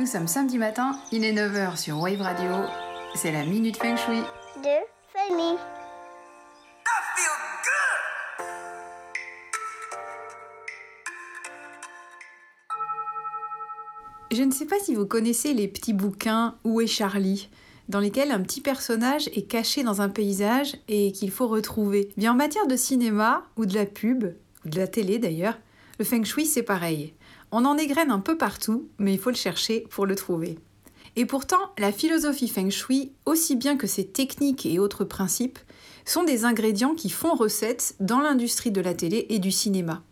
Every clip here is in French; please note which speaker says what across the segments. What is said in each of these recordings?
Speaker 1: Nous sommes samedi matin, il est 9h sur Wave Radio. C'est la Minute Feng Shui.
Speaker 2: de Fanny.
Speaker 1: Je ne sais pas si vous connaissez les petits bouquins Où est Charlie dans lesquels un petit personnage est caché dans un paysage et qu'il faut retrouver. Bien en matière de cinéma ou de la pub, ou de la télé d'ailleurs, le feng shui c'est pareil. On en égrène un peu partout, mais il faut le chercher pour le trouver. Et pourtant, la philosophie feng shui, aussi bien que ses techniques et autres principes, sont des ingrédients qui font recette dans l'industrie de la télé et du cinéma.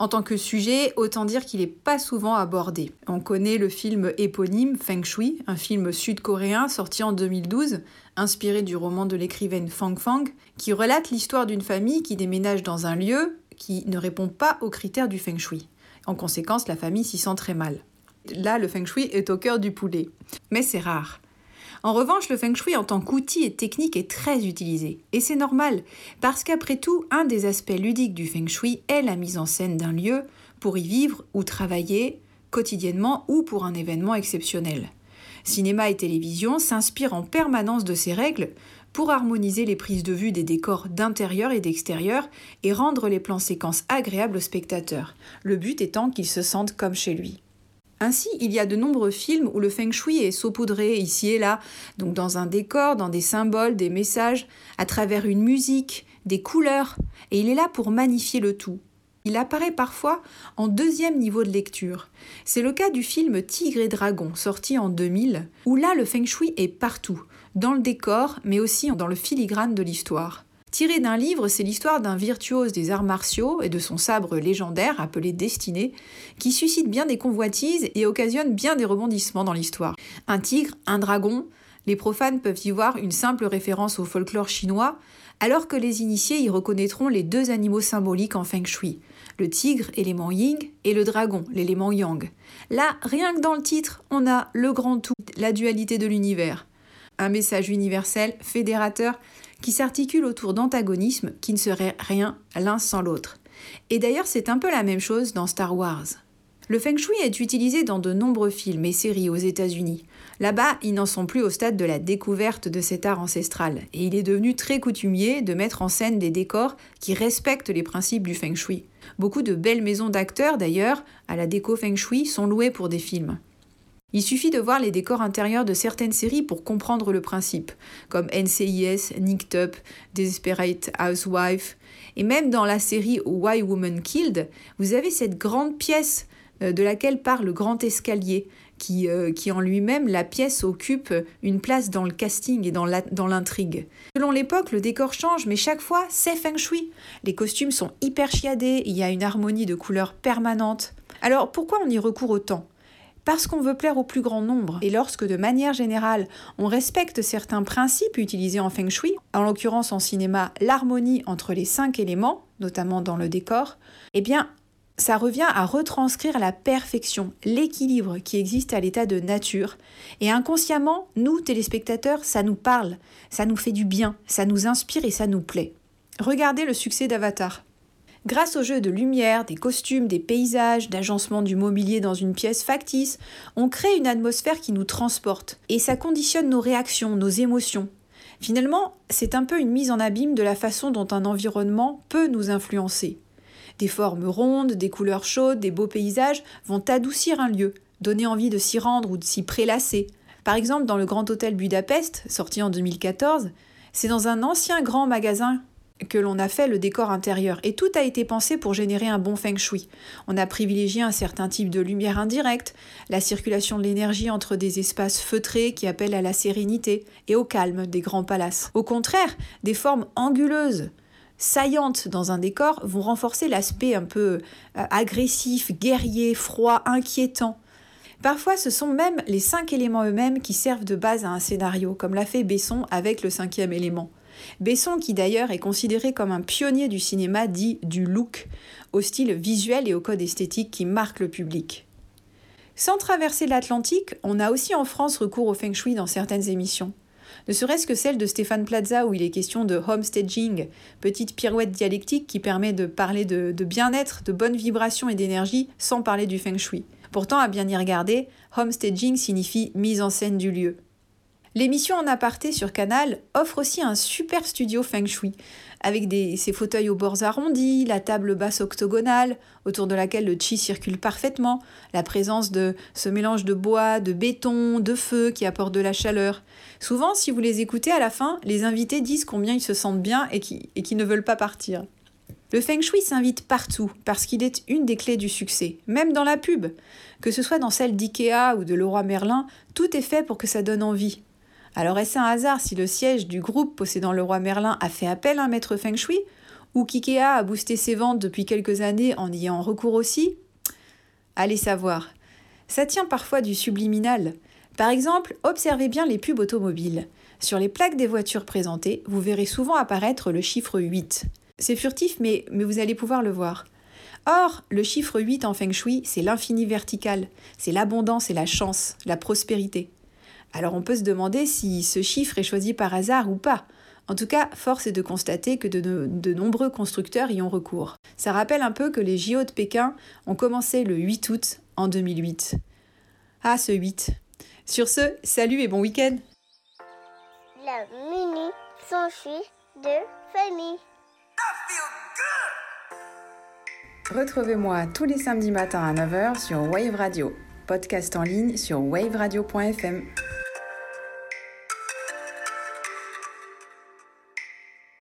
Speaker 1: En tant que sujet, autant dire qu'il n'est pas souvent abordé. On connaît le film éponyme Feng Shui, un film sud-coréen sorti en 2012, inspiré du roman de l'écrivaine Fang Fang, qui relate l'histoire d'une famille qui déménage dans un lieu qui ne répond pas aux critères du Feng Shui. En conséquence, la famille s'y sent très mal. Là, le Feng Shui est au cœur du poulet. Mais c'est rare. En revanche, le feng shui en tant qu'outil et technique est très utilisé. Et c'est normal, parce qu'après tout, un des aspects ludiques du feng shui est la mise en scène d'un lieu pour y vivre ou travailler quotidiennement ou pour un événement exceptionnel. Cinéma et télévision s'inspirent en permanence de ces règles pour harmoniser les prises de vue des décors d'intérieur et d'extérieur et rendre les plans séquences agréables aux spectateurs, le but étant qu'ils se sentent comme chez lui. Ainsi, il y a de nombreux films où le feng shui est saupoudré ici et là, donc dans un décor, dans des symboles, des messages, à travers une musique, des couleurs, et il est là pour magnifier le tout. Il apparaît parfois en deuxième niveau de lecture. C'est le cas du film Tigre et Dragon, sorti en 2000, où là le feng shui est partout, dans le décor, mais aussi dans le filigrane de l'histoire. Tiré d'un livre, c'est l'histoire d'un virtuose des arts martiaux et de son sabre légendaire appelé Destiné, qui suscite bien des convoitises et occasionne bien des rebondissements dans l'histoire. Un tigre, un dragon, les profanes peuvent y voir une simple référence au folklore chinois, alors que les initiés y reconnaîtront les deux animaux symboliques en feng shui, le tigre, élément yin, et le dragon, l'élément yang. Là, rien que dans le titre, on a le grand tout, la dualité de l'univers. Un message universel, fédérateur, qui s'articule autour d'antagonismes qui ne seraient rien l'un sans l'autre. Et d'ailleurs, c'est un peu la même chose dans Star Wars. Le feng shui est utilisé dans de nombreux films et séries aux États-Unis. Là-bas, ils n'en sont plus au stade de la découverte de cet art ancestral, et il est devenu très coutumier de mettre en scène des décors qui respectent les principes du feng shui. Beaucoup de belles maisons d'acteurs, d'ailleurs, à la déco feng shui, sont louées pour des films. Il suffit de voir les décors intérieurs de certaines séries pour comprendre le principe, comme NCIS, Nicked Up, Desperate Housewife, et même dans la série Why Woman Killed, vous avez cette grande pièce euh, de laquelle parle le grand escalier, qui, euh, qui en lui-même, la pièce occupe une place dans le casting et dans l'intrigue. Selon l'époque, le décor change, mais chaque fois, c'est feng shui. Les costumes sont hyper chiadés, il y a une harmonie de couleurs permanente. Alors pourquoi on y recourt autant? Parce qu'on veut plaire au plus grand nombre. Et lorsque de manière générale, on respecte certains principes utilisés en feng shui, en l'occurrence en cinéma, l'harmonie entre les cinq éléments, notamment dans le décor, eh bien, ça revient à retranscrire la perfection, l'équilibre qui existe à l'état de nature. Et inconsciemment, nous, téléspectateurs, ça nous parle, ça nous fait du bien, ça nous inspire et ça nous plaît. Regardez le succès d'Avatar. Grâce au jeu de lumière, des costumes, des paysages, d'agencement du mobilier dans une pièce factice, on crée une atmosphère qui nous transporte et ça conditionne nos réactions, nos émotions. Finalement, c'est un peu une mise en abîme de la façon dont un environnement peut nous influencer. Des formes rondes, des couleurs chaudes, des beaux paysages vont adoucir un lieu, donner envie de s'y rendre ou de s'y prélasser. Par exemple, dans le Grand Hôtel Budapest, sorti en 2014, c'est dans un ancien grand magasin que l'on a fait le décor intérieur et tout a été pensé pour générer un bon feng shui. On a privilégié un certain type de lumière indirecte, la circulation de l'énergie entre des espaces feutrés qui appellent à la sérénité et au calme des grands palaces. Au contraire, des formes anguleuses, saillantes dans un décor vont renforcer l'aspect un peu euh, agressif, guerrier, froid, inquiétant. Parfois, ce sont même les cinq éléments eux-mêmes qui servent de base à un scénario, comme l'a fait Besson avec le cinquième élément. Besson, qui d'ailleurs est considéré comme un pionnier du cinéma dit du look, au style visuel et au code esthétique qui marque le public. Sans traverser l'Atlantique, on a aussi en France recours au feng shui dans certaines émissions. Ne serait-ce que celle de Stéphane Plaza où il est question de homestaging, petite pirouette dialectique qui permet de parler de, bien-être, de bonnes vibrations et d'énergie sans parler du feng shui. Pourtant, à bien y regarder, homestaging signifie mise en scène du lieu. L'émission En aparté sur Canal offre aussi un super studio feng shui, avec ses fauteuils aux bords arrondis, la table basse octogonale, autour de laquelle le chi circule parfaitement, la présence de ce mélange de bois, de béton, de feu qui apporte de la chaleur. Souvent, si vous les écoutez à la fin, les invités disent combien ils se sentent bien et qu'ils ne veulent pas partir. Le feng shui s'invite partout parce qu'il est une des clés du succès, même dans la pub. Que ce soit dans celle d'IKEA ou de Leroy Merlin, tout est fait pour que ça donne envie. Alors est-ce un hasard si le siège du groupe possédant le roi Merlin a fait appel à un maître feng shui Ou qu'IKEA a boosté ses ventes depuis quelques années en y ayant recours aussi? Allez savoir. Ça tient parfois du subliminal. Par exemple, observez bien les pubs automobiles. Sur les plaques des voitures présentées, vous verrez souvent apparaître le chiffre 8. C'est furtif, mais, mais vous allez pouvoir le voir. Or, le chiffre 8 en feng shui, c'est l'infini vertical, c'est l'abondance et la chance, la prospérité. Alors on peut se demander si ce chiffre est choisi par hasard ou pas. En tout cas, force est de constater que de, nombreux constructeurs y ont recours. Ça rappelle un peu que les JO de Pékin ont commencé le 8 août en 2008. Ah, ce 8. Sur ce, salut et bon week-end
Speaker 2: La mini de famille.
Speaker 1: Retrouvez-moi tous les samedis matins à 9h sur Wave Radio, podcast en ligne sur waveradio.fm.